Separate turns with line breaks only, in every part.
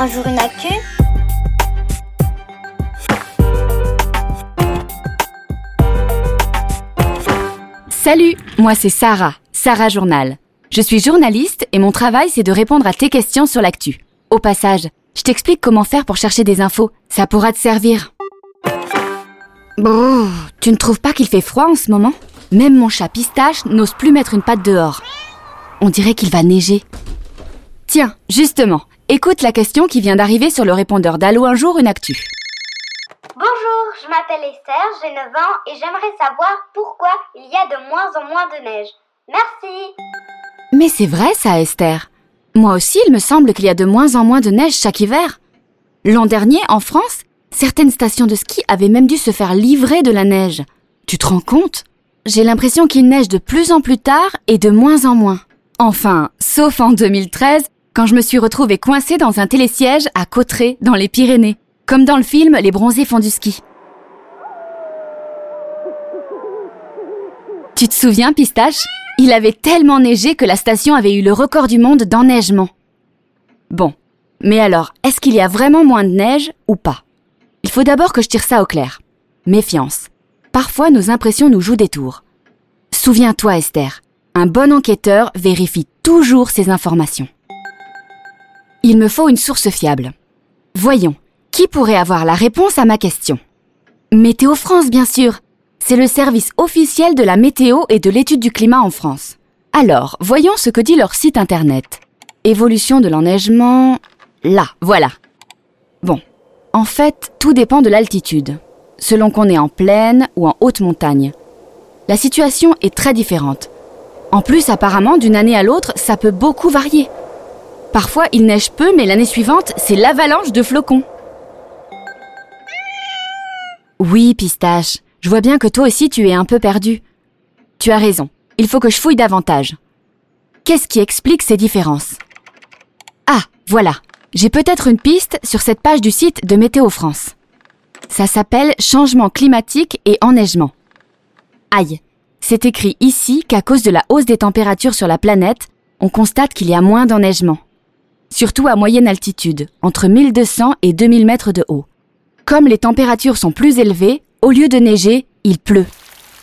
un jour une actu
Salut, moi c'est Sarah, Sarah Journal. Je suis journaliste et mon travail c'est de répondre à tes questions sur l'actu. Au passage, je t'explique comment faire pour chercher des infos, ça pourra te servir. Tu ne trouves pas qu'il fait froid en ce moment? Même mon chat pistache n'ose plus mettre une patte dehors. On dirait qu'il va neiger. Tiens, justement, écoute la question qui vient d'arriver sur le répondeur d'Allo un jour une actu.
Bonjour, je m'appelle Esther, j'ai 9 ans et j'aimerais savoir pourquoi il y a de moins en moins de neige. Merci.
Mais c'est vrai ça, Esther. Moi aussi, il me semble qu'il y a de moins en moins de neige chaque hiver. L'an dernier, en France, certaines stations de ski avaient même dû se faire livrer de la neige. Tu te rends compte? J'ai l'impression qu'il neige de plus en plus tard et de moins en moins. Enfin, sauf en 2013, quand je me suis retrouvée coincée dans un télésiège à Cauterets, dans les Pyrénées, comme dans le film Les bronzés font du ski. Tu te souviens, Pistache? Il avait tellement neigé que la station avait eu le record du monde d'enneigement. Bon, mais alors, est-ce qu'il y a vraiment moins de neige ou pas? Il faut d'abord que je tire ça au clair. Méfiance. Parfois, nos impressions nous jouent des tours. Souviens-toi, Esther, un bon enquêteur vérifie toujours ses informations. Il me faut une source fiable. Voyons, qui pourrait avoir la réponse à ma question? Météo France, bien sûr. C'est le service officiel de la météo et de l'étude du climat en France. Alors, voyons ce que dit leur site internet. Évolution de l'enneigement. Là, voilà. Bon, en fait, tout dépend de l'altitude, selon qu'on est en plaine ou en haute montagne. La situation est très différente. En plus, apparemment, d'une année à l'autre, ça peut beaucoup varier. Parfois, il neige peu, mais l'année suivante, c'est l'avalanche de flocons. Oui, Pistache, je vois bien que toi aussi tu es un peu perdu. Tu as raison, il faut que je fouille davantage. Qu'est-ce qui explique ces différences? Ah, voilà, j'ai peut-être une piste sur cette page du site de Météo France. Ça s'appelle Changement climatique et enneigement. Aïe, c'est écrit ici qu'à cause de la hausse des températures sur la planète, on constate qu'il y a moins d'enneigement. Surtout à moyenne altitude, entre 1200 et 2000 mètres de haut. Comme les températures sont plus élevées, au lieu de neiger, il pleut.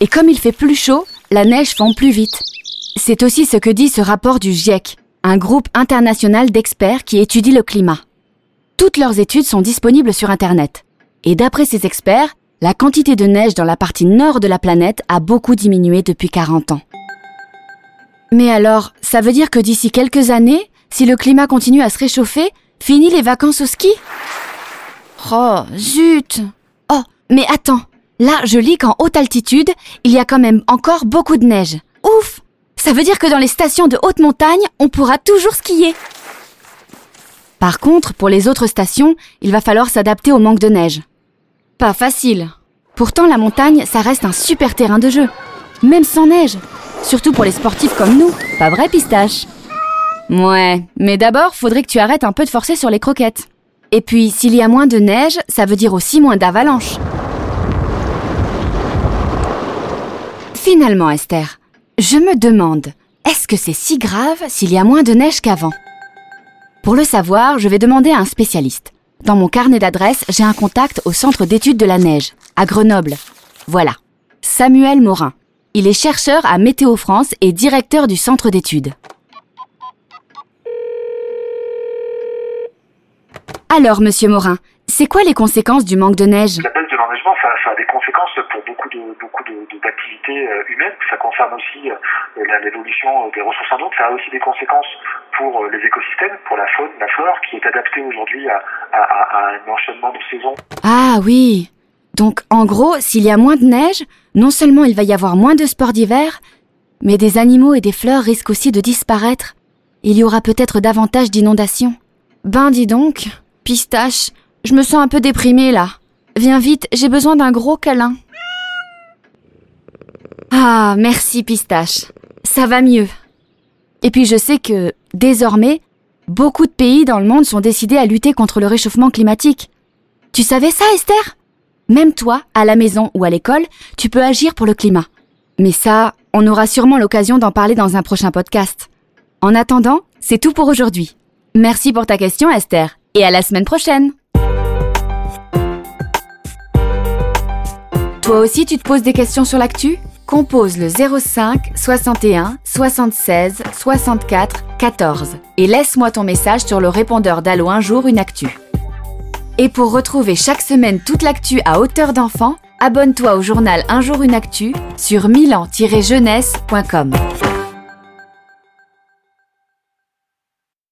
Et comme il fait plus chaud, la neige fond plus vite. C'est aussi ce que dit ce rapport du GIEC, un groupe international d'experts qui étudie le climat. Toutes leurs études sont disponibles sur Internet. Et d'après ces experts, la quantité de neige dans la partie nord de la planète a beaucoup diminué depuis 40 ans. Mais alors, ça veut dire que d'ici quelques années, si le climat continue à se réchauffer, fini les vacances au ski Oh, zut Oh, mais attends, là je lis qu'en haute altitude, il y a quand même encore beaucoup de neige. Ouf Ça veut dire que dans les stations de haute montagne, on pourra toujours skier. Par contre, pour les autres stations, il va falloir s'adapter au manque de neige. Pas facile. Pourtant, la montagne, ça reste un super terrain de jeu. Même sans neige. Surtout pour les sportifs comme nous. Pas vrai, pistache? Ouais, mais d'abord, faudrait que tu arrêtes un peu de forcer sur les croquettes. Et puis, s'il y a moins de neige, ça veut dire aussi moins d'avalanches. Finalement, Esther, je me demande, est-ce que c'est si grave s'il y a moins de neige qu'avant? Pour le savoir, je vais demander à un spécialiste. Dans mon carnet d'adresses, j'ai un contact au Centre d'études de la neige, à Grenoble. Voilà. Samuel Morin. Il est chercheur à Météo France et directeur du centre d'études. Alors, monsieur Morin, c'est quoi les conséquences du manque de neige
La baisse de l'enneigement, ça, ça, a des conséquences pour beaucoup de beaucoup d'activités de, euh, humaines. Ça concerne aussi euh, l'évolution des ressources en eau. Ça a aussi des conséquences pour euh, les écosystèmes, pour la faune, la flore, qui est adaptée aujourd'hui à, à, à, un enchaînement de saisons.
Ah oui. Donc, en gros, s'il y a moins de neige, non seulement il va y avoir moins de sports d'hiver, mais des animaux et des fleurs risquent aussi de disparaître. Il y aura peut-être davantage d'inondations. Ben dis donc, pistache, je me sens un peu déprimée là. Viens vite, j'ai besoin d'un gros câlin. Ah, merci pistache. Ça va mieux. Et puis je sais que, désormais, beaucoup de pays dans le monde sont décidés à lutter contre le réchauffement climatique. Tu savais ça, Esther? Même toi, à la maison ou à l'école, tu peux agir pour le climat. Mais ça, on aura sûrement l'occasion d'en parler dans un prochain podcast. En attendant, c'est tout pour aujourd'hui. Merci pour ta question, Esther, et à la semaine prochaine Toi aussi tu te poses des questions sur l'actu? Compose le 05 61 76 64 14 et laisse-moi ton message sur le répondeur d'Allo un jour une actu. Et pour retrouver chaque semaine toute l'actu à hauteur d'enfant, abonne-toi au journal Un jour une actu sur milan-jeunesse.com.